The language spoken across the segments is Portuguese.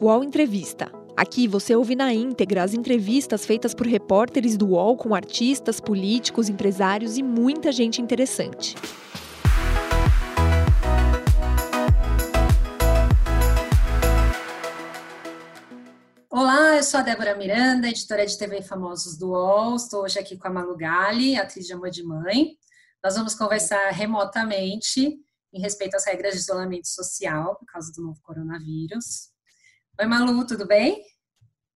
UOL Entrevista. Aqui você ouve na íntegra as entrevistas feitas por repórteres do UOL com artistas, políticos, empresários e muita gente interessante. Olá, eu sou a Débora Miranda, editora de TV Famosos do UOL. Estou hoje aqui com a Malu Gali, atriz de Amor de Mãe. Nós vamos conversar remotamente em respeito às regras de isolamento social por causa do novo coronavírus. Oi, Malu, tudo bem?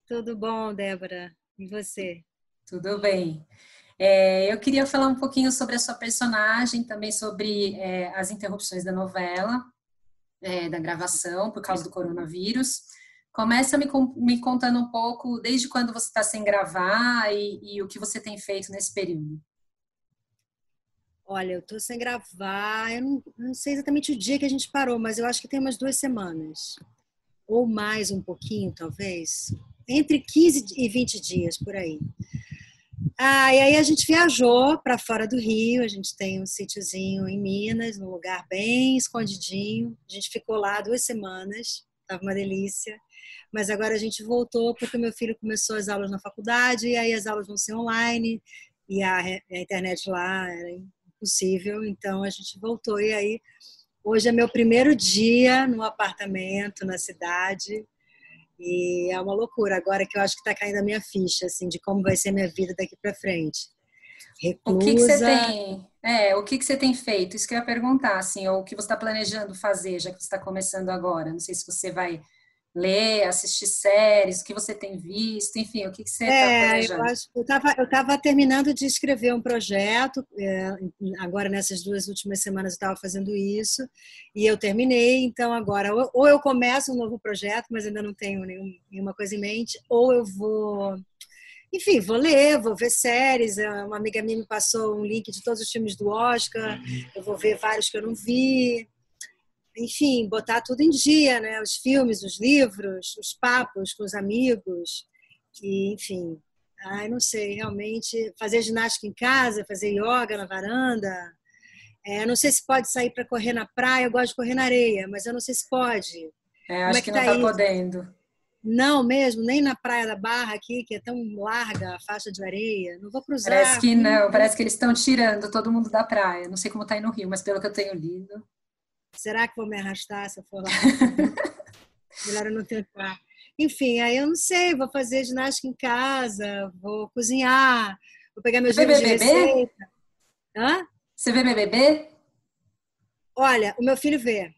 Tudo bom, Débora. E você? Tudo bem. É, eu queria falar um pouquinho sobre a sua personagem, também sobre é, as interrupções da novela, é, da gravação, por causa do coronavírus. Começa me, me contando um pouco desde quando você está sem gravar e, e, o que você tem feito nesse período. Olha, eu estou sem gravar, eu não, não sei exatamente o dia que a gente parou, mas eu acho que tem umas duas semanas ou mais um pouquinho, talvez, entre 15 e 20 dias por aí. Ah, e aí a gente viajou para fora do Rio, a gente tem um sítiozinho em Minas, num lugar bem escondidinho. A gente ficou lá duas semanas, estava uma delícia. Mas agora a gente voltou porque meu filho começou as aulas na faculdade e aí as aulas vão ser online e a, a internet lá era impossível, então a gente voltou e aí Hoje é meu primeiro dia no apartamento, na cidade. E é uma loucura. Agora que eu acho que está caindo a minha ficha, assim, de como vai ser minha vida daqui para frente. Reclusa. O que, que, você tem? É, o que, que você tem feito? Isso que eu ia perguntar, assim, ou o que você está planejando fazer, já que você está começando agora. Não sei se você vai ler, assistir séries, o que você tem visto, enfim, o que, que você está é, planejando? Eu estava eu tava terminando de escrever um projeto, é, agora nessas duas últimas semanas eu estava fazendo isso, e eu terminei, então agora ou, ou eu começo um novo projeto, mas ainda não tenho nenhum, nenhuma coisa em mente, ou eu vou enfim, vou ler, vou ver séries. É, uma amiga minha me passou um link de todos os filmes do Oscar. Eu vou ver vários que eu não vi enfim, botar tudo em dia, né? Os filmes, os livros, os papos com os amigos, e, enfim. Ai, não sei, realmente fazer ginástica em casa, fazer yoga na varanda. É, não sei se pode sair para correr na praia, eu gosto de correr na areia, mas eu não sei se pode. É, acho é que, que, não está tá podendo. Não mesmo, nem na Praia da Barra aqui, que é tão larga a faixa de areia. Não vou cruzar. Parece que não, parece que eles estão tirando todo mundo da praia. Não sei como está aí no Rio, mas pelo que eu tenho lido. Será que vou me arrastar se eu for lá? Melhor eu não tentar. Enfim, aí eu não sei, vou fazer ginástica em casa, vou cozinhar, vou pegar meus livros de receita. Hã? Você vê BBB? Olha, o meu filho vê.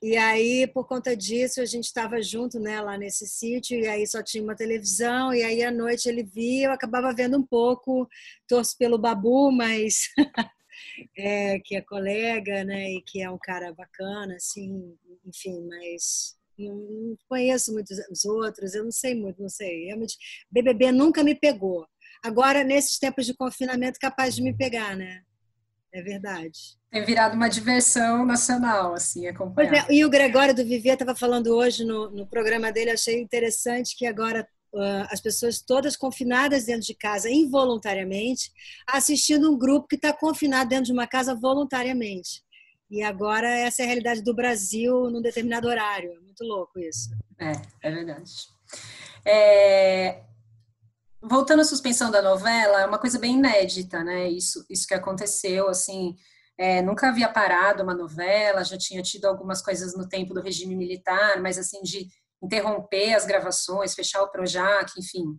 E aí, por conta disso, a gente estava junto né, lá nesse sítio, e aí só tinha uma televisão, e aí à noite ele via, eu acabava vendo um pouco, torço pelo Babu, mas é, que é colega, né, e que é um cara bacana, assim, enfim, mas não, conheço muitos os outros, eu não sei muito, não sei. Realmente, BBB nunca me pegou. Agora, nesses tempos de confinamento, capaz de me pegar, né? É verdade. Tem virado uma diversão nacional, assim, acompanhar. É, e o Gregório do Vivier estava falando hoje no, no programa dele, achei interessante que agora as pessoas todas confinadas dentro de casa involuntariamente, assistindo um grupo que está confinado dentro de uma casa voluntariamente. E agora essa é a realidade do Brasil num determinado horário. É muito louco isso. É, é verdade. É... Voltando à suspensão da novela, é uma coisa bem inédita, né? Isso, isso que aconteceu, assim, é, nunca havia parado uma novela, já tinha tido algumas coisas no tempo do regime militar, mas assim, de interromper as gravações, fechar o Projac, enfim.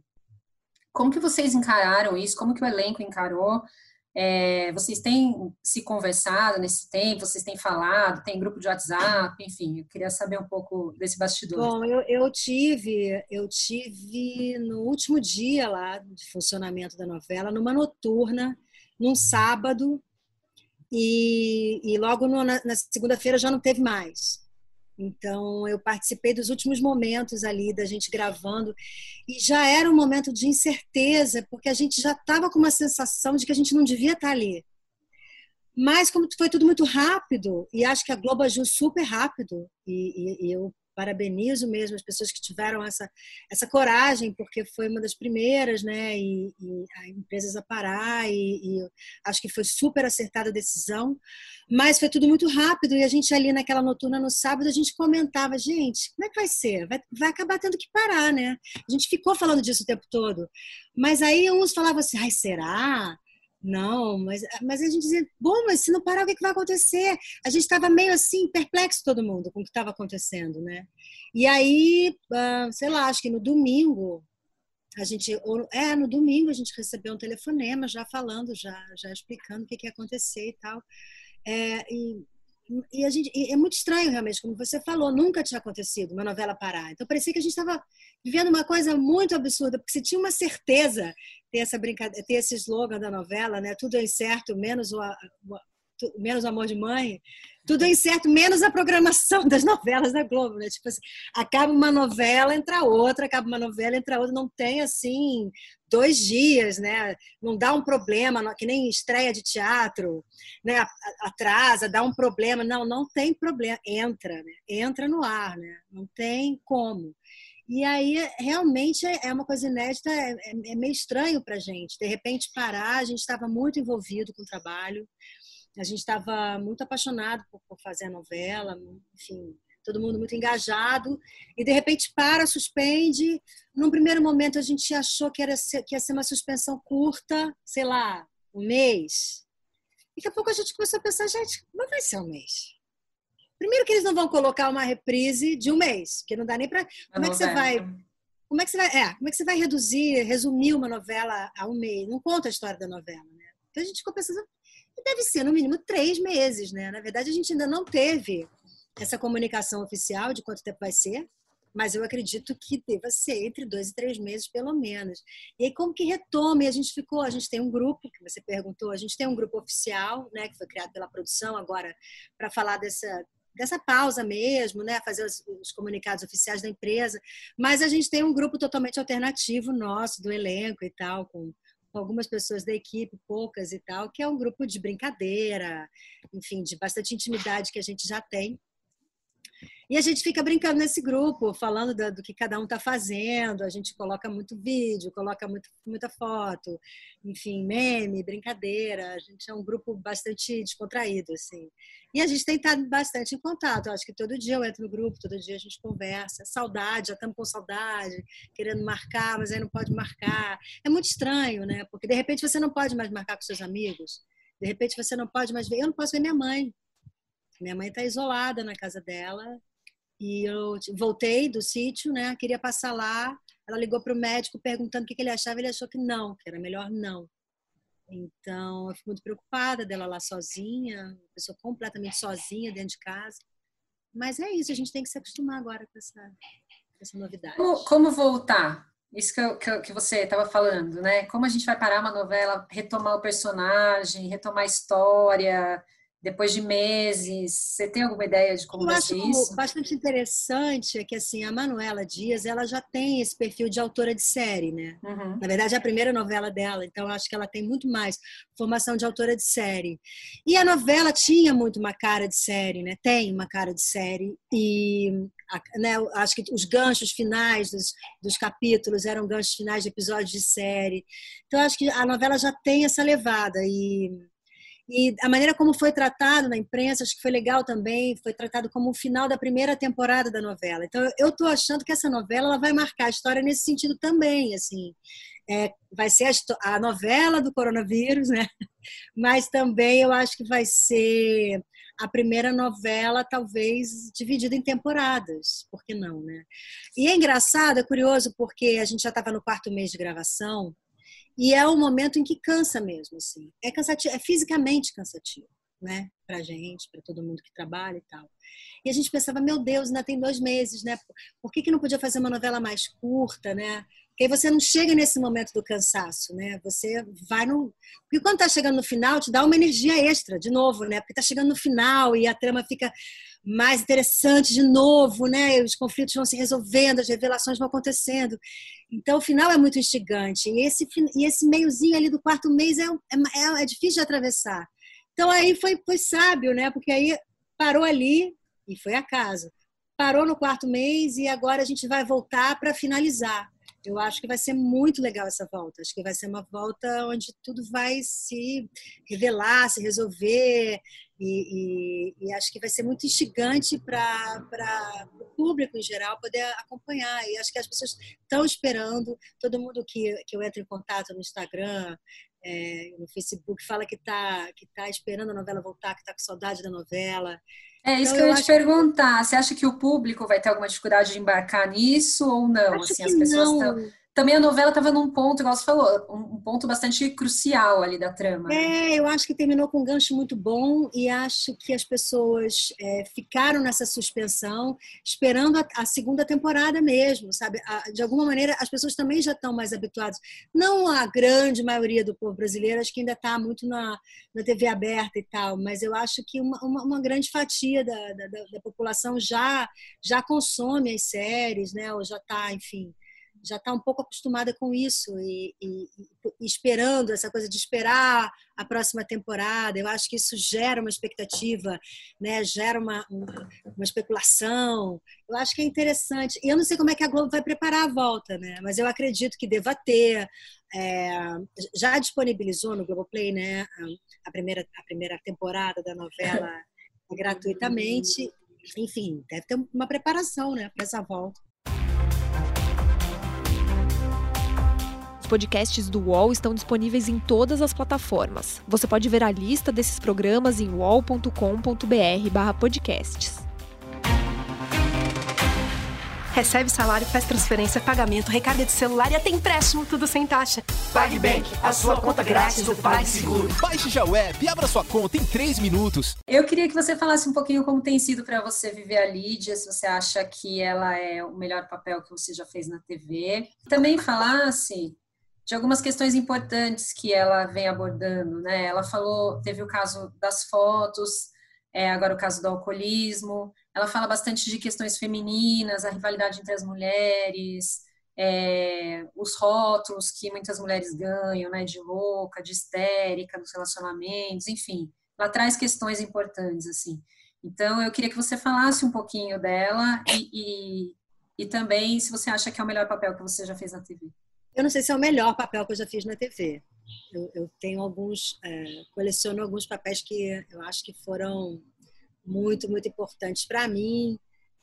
Como que vocês encararam isso? Como que o elenco encarou? É, vocês têm se conversado nesse tempo? Vocês têm falado? Tem grupo de WhatsApp? Enfim, eu queria saber um pouco desse bastidor. Bom, eu, eu tive, eu tive no último dia lá de funcionamento da novela, numa noturna, num sábado, e, e logo no, na, na segunda-feira já não teve mais. Então, eu participei dos últimos momentos ali da gente gravando e já era um momento de incerteza, porque a gente já estava com uma sensação de que a gente não devia estar ali. Mas, como foi tudo muito rápido, e acho que a Globo agiu super rápido, e, e, e eu parabenizo mesmo as pessoas que tiveram essa, essa coragem, porque foi uma das primeiras, né? E, e empresas a parar, e, e, acho que foi super acertada a decisão. Mas foi tudo muito rápido, e a gente ali naquela noturna no sábado, a gente comentava, gente, como é que vai ser? Vai, vai acabar tendo que parar, né? A gente ficou falando disso o tempo todo. Mas aí uns falavam assim, ai, será? Não, mas, mas a gente dizia, bom, mas se não parar, o que, que vai acontecer? A gente estava meio assim, perplexo todo mundo com o que estava acontecendo, né? E aí, uh, sei lá, acho que no domingo, a gente, é, no domingo a gente recebeu um telefonema já falando, já, já explicando o que, que ia acontecer e tal. É, e e a gente e é muito estranho realmente, como você falou, nunca tinha acontecido uma novela parar. Então parecia que a gente estava vivendo uma coisa muito absurda, porque você tinha uma certeza ter essa brincadeira, ter esse slogan da novela, né? Tudo é incerto, menos o, o menos o amor de mãe tudo é incerto, menos a programação das novelas da Globo, né? Tipo assim, acaba uma novela, entra outra, acaba uma novela, entra outra, não tem assim dois dias, né? Não dá um problema, que nem estreia de teatro, né? Atrasa, dá um problema, não, não tem problema, entra, né? Entra no ar, né? Não tem como. E aí, realmente, é uma coisa inédita, é, é meio estranho para a gente. De repente, parar, a gente estava muito envolvido com o trabalho, a gente estava muito apaixonado por, por, fazer a novela, enfim, todo mundo muito engajado, e de repente para, suspende. Num primeiro momento a gente achou que, era, que ia ser uma suspensão curta, sei lá, um mês. Daqui a pouco a gente começou a pensar, gente, não vai ser um mês. Primeiro que eles não vão colocar uma reprise de um mês, porque não dá nem para. Como é que você vai como é que você vai, é, como é que você vai reduzir, resumir uma novela a um mês? Não conta a história da novela, né? Então a gente ficou pensando, deve ser no mínimo três meses, né? Na verdade, a gente ainda não teve essa comunicação oficial de quanto tempo vai ser, mas eu acredito que deva ser entre dois e três meses, pelo menos. E aí, como que retome? A gente ficou, a gente tem um grupo, que você perguntou, a gente tem um grupo oficial, né, que foi criado pela produção agora, para falar dessa, dessa pausa mesmo, né, fazer os, os, comunicados oficiais da empresa, mas a gente tem um grupo totalmente alternativo nosso, do elenco e tal, com com algumas pessoas da equipe, poucas e tal, que é um grupo de brincadeira, enfim, de bastante intimidade que a gente já tem. E a gente fica brincando nesse grupo, falando do, do que cada um está fazendo. A gente coloca muito vídeo, coloca muito, muita foto, enfim, meme, brincadeira. A gente é um grupo bastante descontraído, assim. E a gente tem estado bastante em contato. Eu acho que todo dia eu entro no grupo, todo dia a gente conversa. Saudade, já estamos com saudade, querendo marcar, mas aí não pode marcar. É muito estranho, né? Porque de repente você não pode mais marcar com seus amigos. De repente você não pode mais ver. Eu não posso ver minha mãe. Minha mãe está isolada na casa dela e eu voltei do sítio, né? Queria passar lá. Ela ligou para o médico perguntando o que ele achava. Ele achou que não, que era melhor não. Então, eu fico muito preocupada dela lá sozinha, pessoa completamente sozinha dentro de casa. Mas é isso, a gente tem que se acostumar agora com essa, com essa novidade. Como, como voltar? Isso que, eu, que, que você estava falando, né? Como a gente vai parar uma novela, retomar o personagem, retomar a história, depois de meses? Você tem alguma ideia de como Eu vai ser isso? bastante interessante é que assim a Manuela Dias ela já tem esse perfil de autora de série, né? Uhum. Na verdade é a primeira novela dela, então acho que ela tem muito mais formação de autora de série. E a novela tinha muito uma cara de série, né? Tem uma cara de série e né, acho que os ganchos finais dos, dos capítulos eram ganchos finais de episódios de série. Então acho que a novela já tem essa levada e e a maneira como foi tratado na imprensa, acho que foi legal também, foi tratado como o final da primeira temporada da novela. Então, eu estou achando que essa novela ela vai marcar a história nesse sentido também, assim. É, vai ser a, a, novela do coronavírus, né? Mas também eu acho que vai ser a primeira novela, talvez, dividida em temporadas, por que não, né? E é engraçado, é curioso, porque a gente já estava no quarto mês de gravação, e é um momento em que cansa mesmo, assim. É cansativo, é fisicamente cansativo, né? Pra gente, para todo mundo que trabalha e tal. E a gente pensava, meu Deus, ainda tem dois meses, né? Por que, que não podia fazer uma novela mais curta, né? Porque aí você não chega nesse momento do cansaço, né? Você vai no. Porque quando tá chegando no final, te dá uma energia extra, de novo, né? Porque tá chegando no final e a trama fica mais interessante de novo, né? Os conflitos vão se resolvendo, as revelações vão acontecendo. Então, o final é muito instigante. E esse, e esse meiozinho ali do quarto mês é, é, é difícil de atravessar. Então, aí foi, foi sábio, né? Porque aí parou ali e foi a casa. parou no quarto mês e agora a gente vai voltar para finalizar. Eu acho que vai ser muito legal essa volta. Acho que vai ser uma volta onde tudo vai se revelar, se resolver. E, e, e acho que vai ser muito instigante para o público em geral poder acompanhar. E acho que as pessoas estão esperando. Todo mundo que, que eu entro em contato no Instagram, é, no Facebook, fala que está que tá esperando a novela voltar, que está com saudade da novela. É isso então, que eu ia te perguntar. Que... Você acha que o público vai ter alguma dificuldade de embarcar nisso ou não? Acho assim, as pessoas estão também a novela estava num ponto, igual você falou, um ponto bastante crucial ali da trama. Né? É, eu acho que terminou com um gancho muito bom e acho que as pessoas é, ficaram nessa suspensão, esperando a, a, segunda temporada mesmo, sabe? A, de alguma maneira, as pessoas também já estão mais habituadas. Não a grande maioria do povo brasileiro, acho que ainda está muito na, na TV aberta e tal, mas eu acho que uma, uma, uma grande fatia da, da, da população já, já consome as séries, né? Ou já está, enfim já está um pouco acostumada com isso e, e, e, esperando essa coisa de esperar a próxima temporada. Eu acho que isso gera uma expectativa, né? gera uma, uma, especulação. Eu acho que é interessante. E eu não sei como é que a Globo vai preparar a volta, né? mas eu acredito que deva ter. É, já disponibilizou no Globoplay né, a, primeira, a primeira temporada da novela gratuitamente. Enfim, deve ter uma preparação né, para essa volta. Podcasts do UOL estão disponíveis em todas as plataformas. Você pode ver a lista desses programas em uol.com.br/podcasts. Recebe salário, faz transferência, pagamento, recarga de celular e até empréstimo, tudo sem taxa. PagBank, a sua conta grátis do PagSeguro. Baixe já o app e abra sua conta em 3 minutos. Eu queria que você falasse um pouquinho como tem sido para você viver a Lídia, se você acha que ela é o melhor papel que você já fez na TV. Também falasse de algumas questões importantes que ela vem abordando, né? Ela falou, teve o caso das fotos, é, agora o caso do alcoolismo. Ela fala bastante de questões femininas, a rivalidade entre as mulheres, é, os rótulos que muitas mulheres ganham, né? De louca, de histérica nos relacionamentos, enfim. Ela traz questões importantes, assim. Então, eu queria que você falasse um pouquinho dela e, e, e também se você acha que é o melhor papel que você já fez na TV. Eu não sei se é o melhor papel que eu já fiz na TV. Eu, eu tenho alguns, é, coleciono alguns papéis que eu acho que foram muito, muito importantes para mim,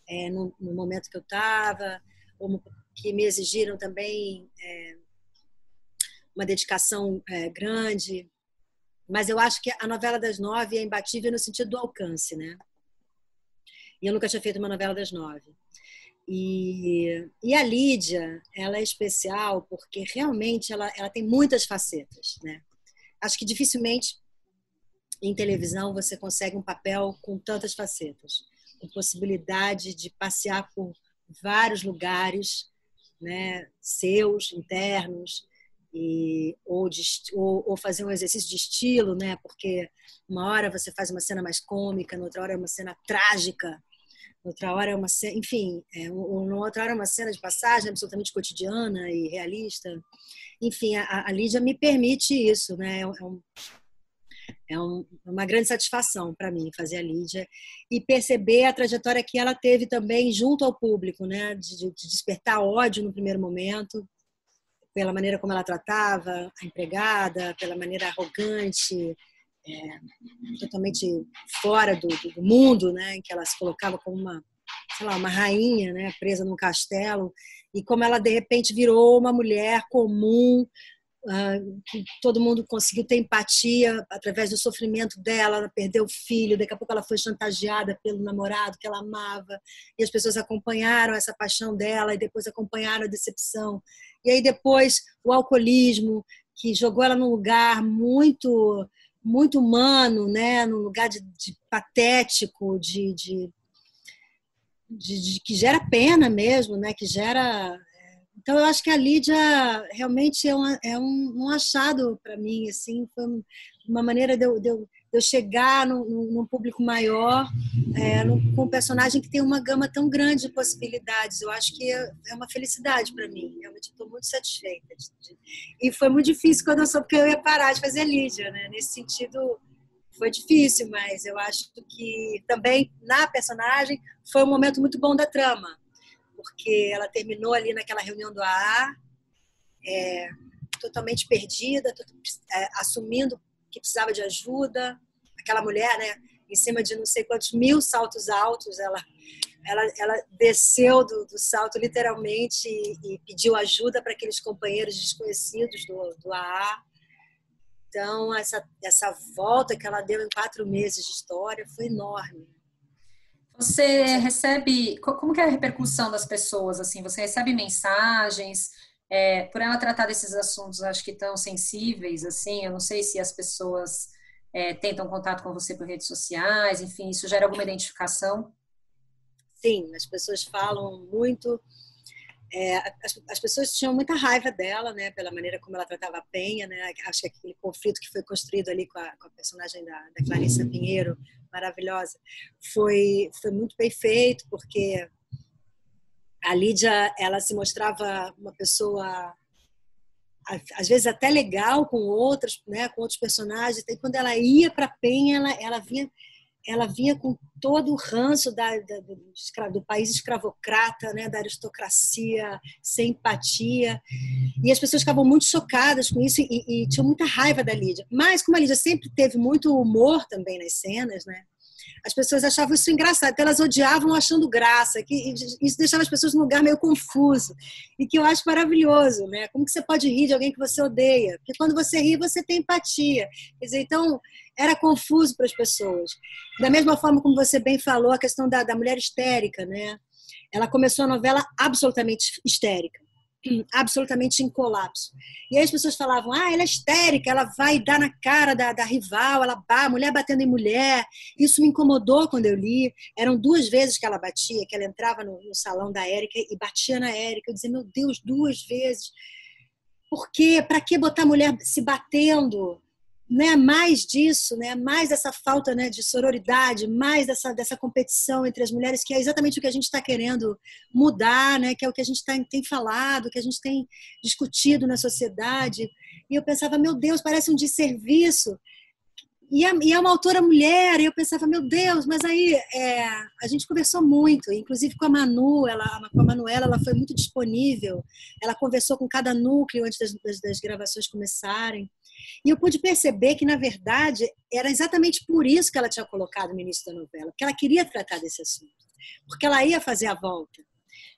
é, no, no, momento que eu estava, que me exigiram também é, uma dedicação é, grande. Mas eu acho que a novela das nove é imbatível no sentido do alcance, né? E eu nunca tinha feito uma novela das nove. E, e a Lídia, ela é especial porque realmente ela, ela tem muitas facetas, né? Acho que dificilmente em televisão você consegue um papel com tantas facetas, com possibilidade de passear por vários lugares, né, seus internos e ou, de, ou, ou, fazer um exercício de estilo, né, porque uma hora você faz uma cena mais cômica, noutra hora é uma cena trágica, outra hora é uma cena, enfim, é, outra hora é uma cena de passagem absolutamente cotidiana e realista. Enfim, a, a Lídia me permite isso, né? É, é um, é um, uma grande satisfação para mim fazer a Lídia e perceber a trajetória que ela teve também junto ao público, né? De, de despertar ódio no primeiro momento, pela maneira como ela tratava a empregada, pela maneira arrogante, é, totalmente fora do, do, mundo, né, em que ela se colocava como uma, sei lá, uma rainha, né, presa num castelo, e como ela de repente virou uma mulher comum, uh, todo mundo conseguiu ter empatia através do sofrimento dela, ela perdeu o filho, daqui a pouco ela foi chantageada pelo namorado que ela amava, e as pessoas acompanharam essa paixão dela e depois acompanharam a decepção. E aí depois o alcoolismo, que jogou ela num lugar muito muito humano, né? num lugar de, de patético, de, de, de, que gera pena mesmo, né? que gera. Então, eu acho que a Lídia realmente é, uma, é um, um achado para mim, assim, foi uma maneira de eu, de eu, eu chegar num, num público maior é, num, com um personagem que tem uma gama tão grande de possibilidades. Eu acho que é, é uma felicidade para mim. Realmente estou muito satisfeita. De, de, e foi muito difícil quando eu soube que eu ia parar de fazer Lídia. Né? Nesse sentido, foi difícil, mas eu acho que também na personagem foi um momento muito bom da trama, porque ela terminou ali naquela reunião do AA, é, totalmente perdida, é, assumindo que precisava de ajuda. Aquela mulher, né, em cima de não sei quantos mil saltos altos, ela ela, ela desceu do, do salto literalmente e, e pediu ajuda para aqueles companheiros desconhecidos do, do AA. Então, essa, essa volta que ela deu em quatro meses de história foi enorme. Você recebe, como que é a repercussão das pessoas, assim, você recebe mensagens, é, por ela tratar desses assuntos, acho que tão sensíveis, assim, eu não sei se as pessoas é, tentam contato com você por redes sociais, enfim, isso gera alguma identificação? Sim, as pessoas falam muito. É, as, as, pessoas tinham muita raiva dela, né, pela maneira como ela tratava a Penha, né, acho que aquele conflito que foi construído ali com a, com a personagem da, da Clarissa Pinheiro, maravilhosa, foi, foi muito bem feito, porque a Lídia ela se mostrava uma pessoa às vezes até legal com outros, né, com outros personagens. E quando ela ia para Penha, ela, ela vinha ela vinha com todo o ranço da, da, do, do, país escravocrata, né, da aristocracia, sem empatia. E as pessoas ficavam muito chocadas com isso e, e tinham muita raiva da Lídia. Mas, como a Lídia sempre teve muito humor também nas cenas, né, as pessoas achavam isso engraçado, então elas odiavam achando graça, que isso deixava as pessoas num lugar meio confuso, e que eu acho maravilhoso, né? Como que você pode rir de alguém que você odeia? Porque quando você ri, você tem empatia. Quer dizer, então, era confuso para as pessoas. Da mesma forma como você bem falou, a questão da, da mulher histérica, né? Ela começou a novela absolutamente histérica absolutamente em colapso. E aí as pessoas falavam: ah, ela é histérica, ela vai dar na cara da, da rival, ela bah, mulher batendo em mulher. Isso me incomodou quando eu li. Eram duas vezes que ela batia, que ela entrava no, no salão da Érica e batia na Érica. Eu dizia: meu Deus, duas vezes. Por quê? Para que botar a mulher se batendo? Né, mais disso, né, mais dessa falta né, de sororidade, mais dessa, dessa competição entre as mulheres, que é exatamente o que a gente está querendo mudar, né, que é o que a gente tá, tem falado, que a gente tem discutido na sociedade. E eu pensava, meu Deus, parece um desserviço. E é, e é uma autora mulher, e eu pensava, meu Deus, mas aí é, a gente conversou muito, inclusive com a Manu, ela, com a Manuela, ela foi muito disponível, ela conversou com cada núcleo antes das, das, das gravações começarem. E eu pude perceber que, na verdade, era exatamente por isso que ela tinha colocado no início da novela, porque ela queria tratar desse assunto, porque ela ia fazer a volta.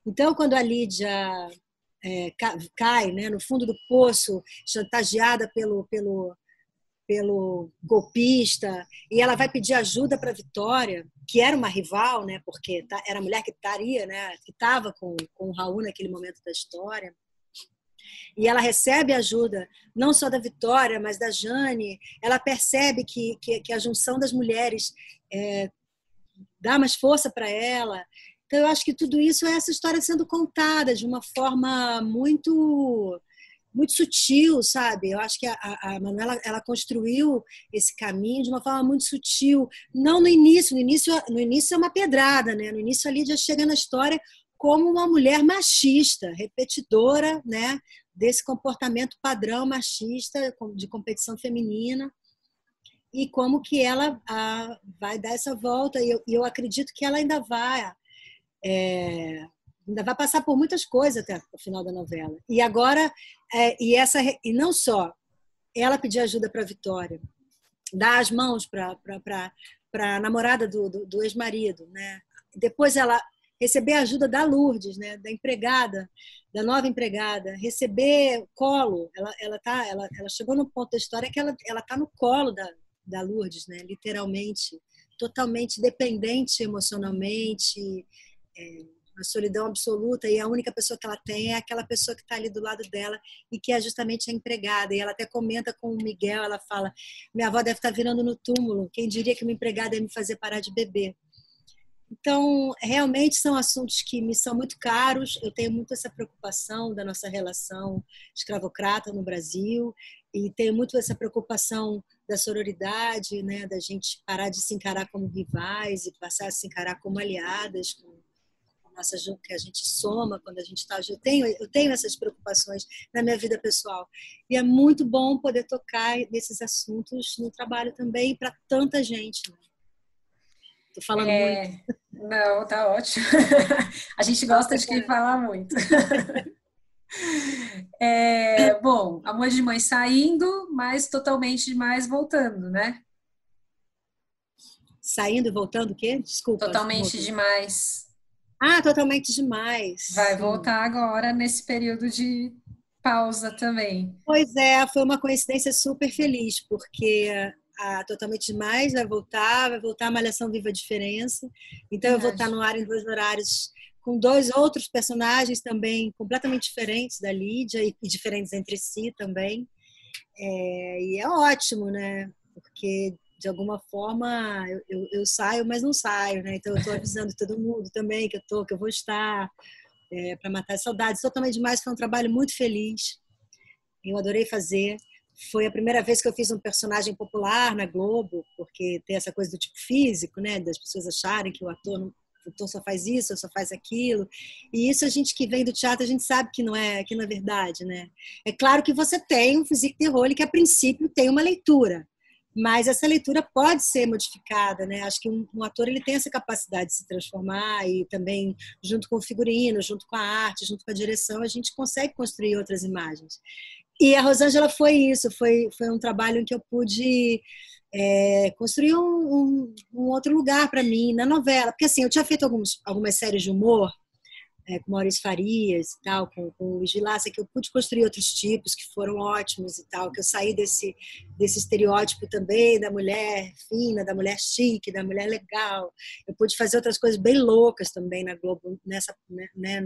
Então, quando a Lídia é, cai né, no fundo do poço, chantageada pelo, pelo, pelo golpista, e ela vai pedir ajuda para Vitória, que era uma rival, né, porque era a mulher que estaria, né, que estava com, com o Raul naquele momento da história e ela recebe ajuda não só da Vitória, mas da Jane. Ela percebe que, que, que a junção das mulheres é, dá mais força para ela. Então, eu acho que tudo isso é essa história sendo contada de uma forma muito muito sutil, sabe? Eu acho que a, a Manuela ela construiu esse caminho de uma forma muito sutil, não no início, no início no início é uma pedrada, né? No início ali já chega na história como uma mulher machista, repetidora, né, desse comportamento padrão machista de competição feminina e como que ela a, vai dar essa volta e eu, eu, acredito que ela ainda vai é, ainda vai passar por muitas coisas até o final da novela. E agora é, e essa e não só ela pedir ajuda para Vitória dar as mãos para para a namorada do, do, do ex-marido né depois ela receber a ajuda da Lourdes, né, da empregada, da nova empregada, receber colo. Ela, ela, tá, ela, ela chegou no ponto da história que ela está no colo da, da Lourdes, né, literalmente, totalmente dependente emocionalmente, é, uma solidão absoluta, e a única pessoa que ela tem é aquela pessoa que está ali do lado dela e que é justamente a empregada. E ela até comenta com o Miguel, ela fala, minha avó deve estar tá virando no túmulo, quem diria que uma empregada ia me fazer parar de beber? Então, realmente são assuntos que me são muito caros. Eu tenho muito essa preocupação da nossa relação escravocrata no Brasil e tenho muito essa preocupação da sororidade, né, da gente parar de se encarar como rivais e passar a se encarar como aliadas, como nossa que a gente soma quando a gente está. Eu tenho, eu tenho essas preocupações na minha vida pessoal. E é muito bom poder tocar nesses assuntos no trabalho também para tanta gente. Né? Tô falando é... muito. Não, tá ótimo. a gente gosta de quem fala muito. É, bom, amor de mãe saindo, mas totalmente demais voltando, né? Saindo e voltando o quê? Desculpa. Totalmente demais. Ah, totalmente demais. Vai Sim. voltar agora nesse período de pausa também. Pois é, foi uma coincidência super feliz, porque a Totalmente Demais vai voltar, vai voltar a Malhação Viva a Diferença. Então, eu vou estar no ar em dois horários com dois outros personagens também completamente diferentes da Lídia e, e diferentes entre si também. É, e é ótimo, né? Porque de alguma forma eu, eu, eu, saio, mas não saio, né? Então eu estou avisando todo mundo também que eu tô, que eu vou estar é, para matar as saudades. Totalmente demais, foi um trabalho muito feliz. Eu adorei fazer. Foi a primeira vez que eu fiz um personagem popular na Globo, porque tem essa coisa do tipo físico, né? Das pessoas acharem que o ator não, então só faz isso, só faz aquilo. E isso a gente que vem do teatro, a gente sabe que não é, que não é verdade, né? É claro que você tem um physique de role que a princípio tem uma leitura, mas essa leitura pode ser modificada, né? Acho que um, um, ator ele tem essa capacidade de se transformar e também junto com o figurino, junto com a arte, junto com a direção, a gente consegue construir outras imagens. E a Rosângela foi isso, foi foi um trabalho em que eu pude é, construir um, um, um, outro lugar para mim na novela. Porque assim, eu tinha feito alguns, algumas séries de humor é, com Maurício Farias e tal, com, com o Luiz Vilaça, que eu pude construir outros tipos que foram ótimos e tal, que eu saí desse, desse estereótipo também da mulher fina, da mulher chique, da mulher legal. Eu pude fazer outras coisas bem loucas também na Globo, nessa, né, né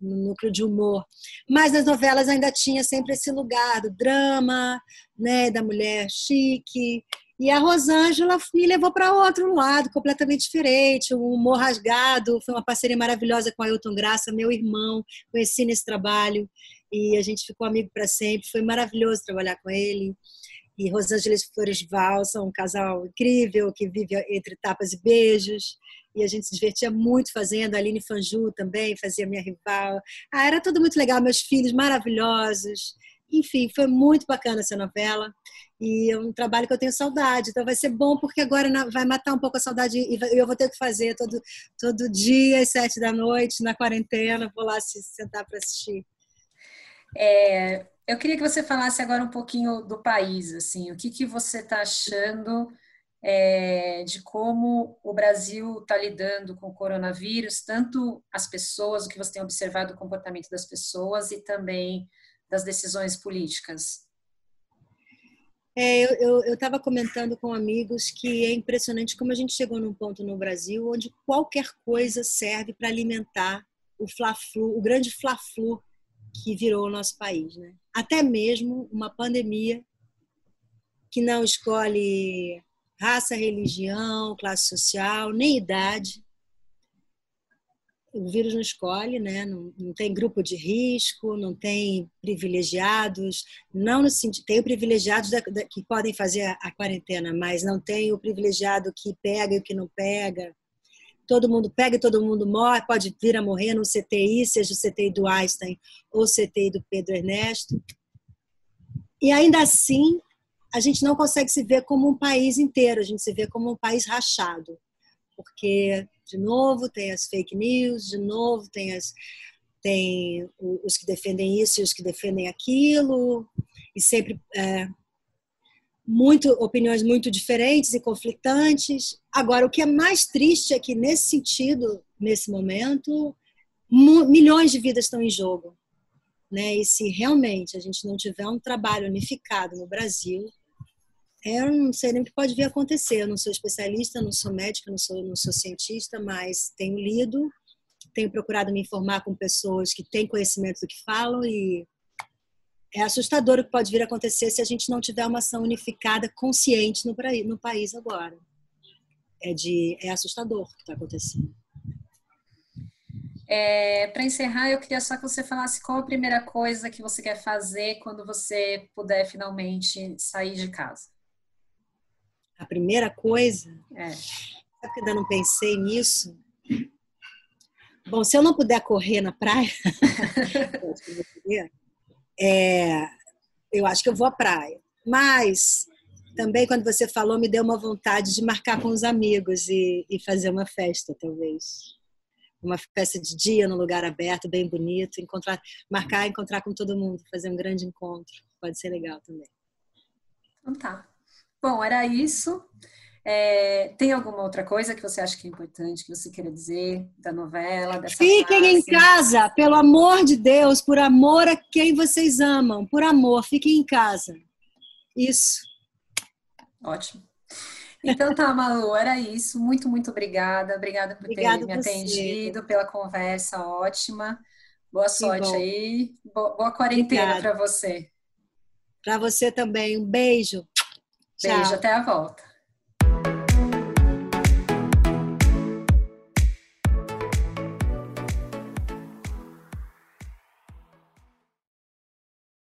no núcleo de humor. Mas nas novelas ainda tinha sempre esse lugar do drama, né, da mulher chique, e a Rosângela me levou para outro lado, completamente diferente, um humor rasgado. Foi uma parceria maravilhosa com Ailton Graça, meu irmão. Conheci nesse trabalho e a gente ficou amigo para sempre. Foi maravilhoso trabalhar com ele. E Rosângela Flores Val são um casal incrível que vive entre tapas e beijos. E a gente se divertia muito fazendo. A Aline Fanju também fazia minha rival. Ah, era tudo muito legal. Meus filhos maravilhosos. Enfim, foi muito bacana essa novela e é um trabalho que eu tenho saudade. Então vai ser bom porque agora vai matar um pouco a saudade e eu vou ter que fazer todo, todo dia às sete da noite na quarentena. Vou lá se sentar para assistir. É, eu queria que você falasse agora um pouquinho do país, assim, o que, que você está achando é, de como o Brasil está lidando com o coronavírus, tanto as pessoas, o que você tem observado o comportamento das pessoas e também das decisões políticas? É, eu estava comentando com amigos que é impressionante como a gente chegou num ponto no Brasil onde qualquer coisa serve para alimentar o fla-flu, o grande fla-flu que virou o nosso país, né? Até mesmo uma pandemia que não escolhe raça, religião, classe social, nem idade, o vírus não escolhe, né? Não, não, tem grupo de risco, não tem privilegiados, não no sentido, tem privilegiados da, da, que podem fazer a, a, quarentena, mas não tem o privilegiado que pega e o que não pega. Todo mundo pega e todo mundo morre, pode vir a morrer no CTI, seja o CTI do Einstein ou o CTI do Pedro Ernesto. E ainda assim, a gente não consegue se ver como um país inteiro, a gente se vê como um país rachado, porque de novo tem as fake news, de novo tem as tem os que defendem isso e os que defendem aquilo e sempre é, muito opiniões muito diferentes e conflitantes. Agora, o que é mais triste é que nesse sentido, nesse momento, milhões de vidas estão em jogo, né? E se realmente a gente não tiver um trabalho unificado no Brasil, eu não sei nem o que pode vir a acontecer. Eu não sou especialista, não sou médica, não sou, não sou cientista, mas tenho lido, tenho procurado me informar com pessoas que têm conhecimento do que falam e é assustador o que pode vir a acontecer se a gente não tiver uma ação unificada, consciente no, no país agora. É, de, é assustador o que está acontecendo. É, Para encerrar, eu queria só que você falasse qual a primeira coisa que você quer fazer quando você puder finalmente sair de casa a primeira coisa, é. sabe que ainda não pensei nisso? Bom, se eu não puder correr na praia, é, eu acho que eu vou à praia. Mas também, quando você falou, me deu uma vontade de marcar com os amigos e, e fazer uma festa, talvez. Uma festa de dia, num lugar aberto, bem bonito, encontrar, marcar, encontrar com todo mundo, fazer um grande encontro. Pode ser legal também. Então tá. Bom, era isso. É, tem alguma outra coisa que você acha que é importante, que você queira dizer da novela? Fiquem em casa, pelo amor de Deus, por amor a quem vocês amam, por amor, fiquem em casa. Isso. Ótimo. Então tá, Malu, era isso. Muito, muito obrigada. Obrigada por ter me atendido, pela conversa ótima. Boa sorte aí. Boa quarentena para você. Para você também. Um beijo. Beijo, Tchau. até a volta.